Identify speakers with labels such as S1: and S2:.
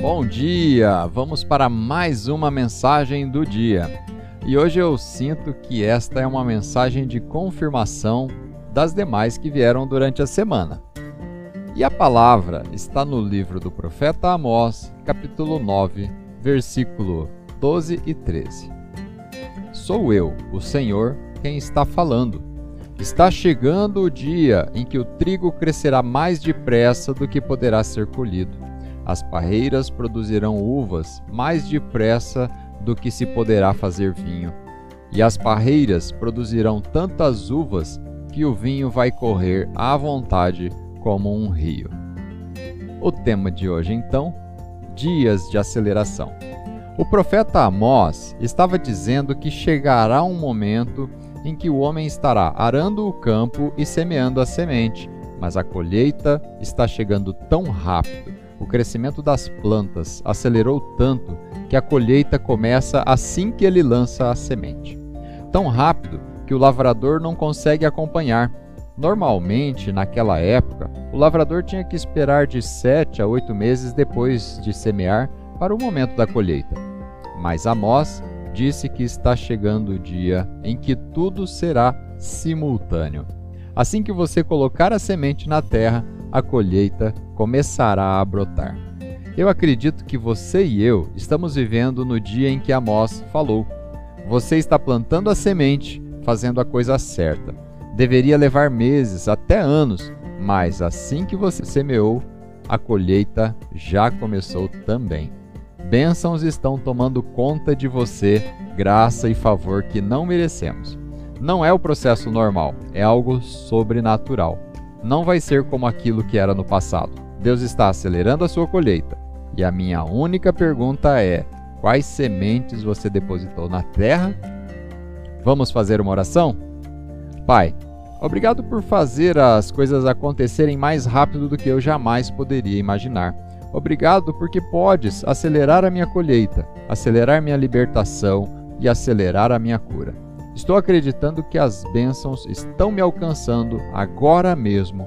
S1: Bom dia! Vamos para mais uma mensagem do dia. E hoje eu sinto que esta é uma mensagem de confirmação das demais que vieram durante a semana. E a palavra está no livro do profeta Amós, capítulo 9, versículo 12 e 13. Sou eu, o Senhor, quem está falando. Está chegando o dia em que o trigo crescerá mais depressa do que poderá ser colhido. As parreiras produzirão uvas mais depressa do que se poderá fazer vinho. E as parreiras produzirão tantas uvas que o vinho vai correr à vontade como um rio. O tema de hoje, então, dias de aceleração. O profeta Amós estava dizendo que chegará um momento em que o homem estará arando o campo e semeando a semente, mas a colheita está chegando tão rápido, o crescimento das plantas acelerou tanto que a colheita começa assim que ele lança a semente. Tão rápido que o lavrador não consegue acompanhar. Normalmente, naquela época, o lavrador tinha que esperar de sete a oito meses depois de semear para o momento da colheita. Mas Amós disse que está chegando o dia em que tudo será simultâneo. Assim que você colocar a semente na terra, a colheita começará a brotar. Eu acredito que você e eu estamos vivendo no dia em que Amós falou. Você está plantando a semente, fazendo a coisa certa. Deveria levar meses, até anos, mas assim que você semeou, a colheita já começou também. Bênçãos estão tomando conta de você, graça e favor que não merecemos. Não é o processo normal, é algo sobrenatural. Não vai ser como aquilo que era no passado. Deus está acelerando a sua colheita. E a minha única pergunta é: quais sementes você depositou na terra? Vamos fazer uma oração? Pai, obrigado por fazer as coisas acontecerem mais rápido do que eu jamais poderia imaginar. Obrigado porque podes acelerar a minha colheita, acelerar minha libertação e acelerar a minha cura. Estou acreditando que as bênçãos estão me alcançando agora mesmo,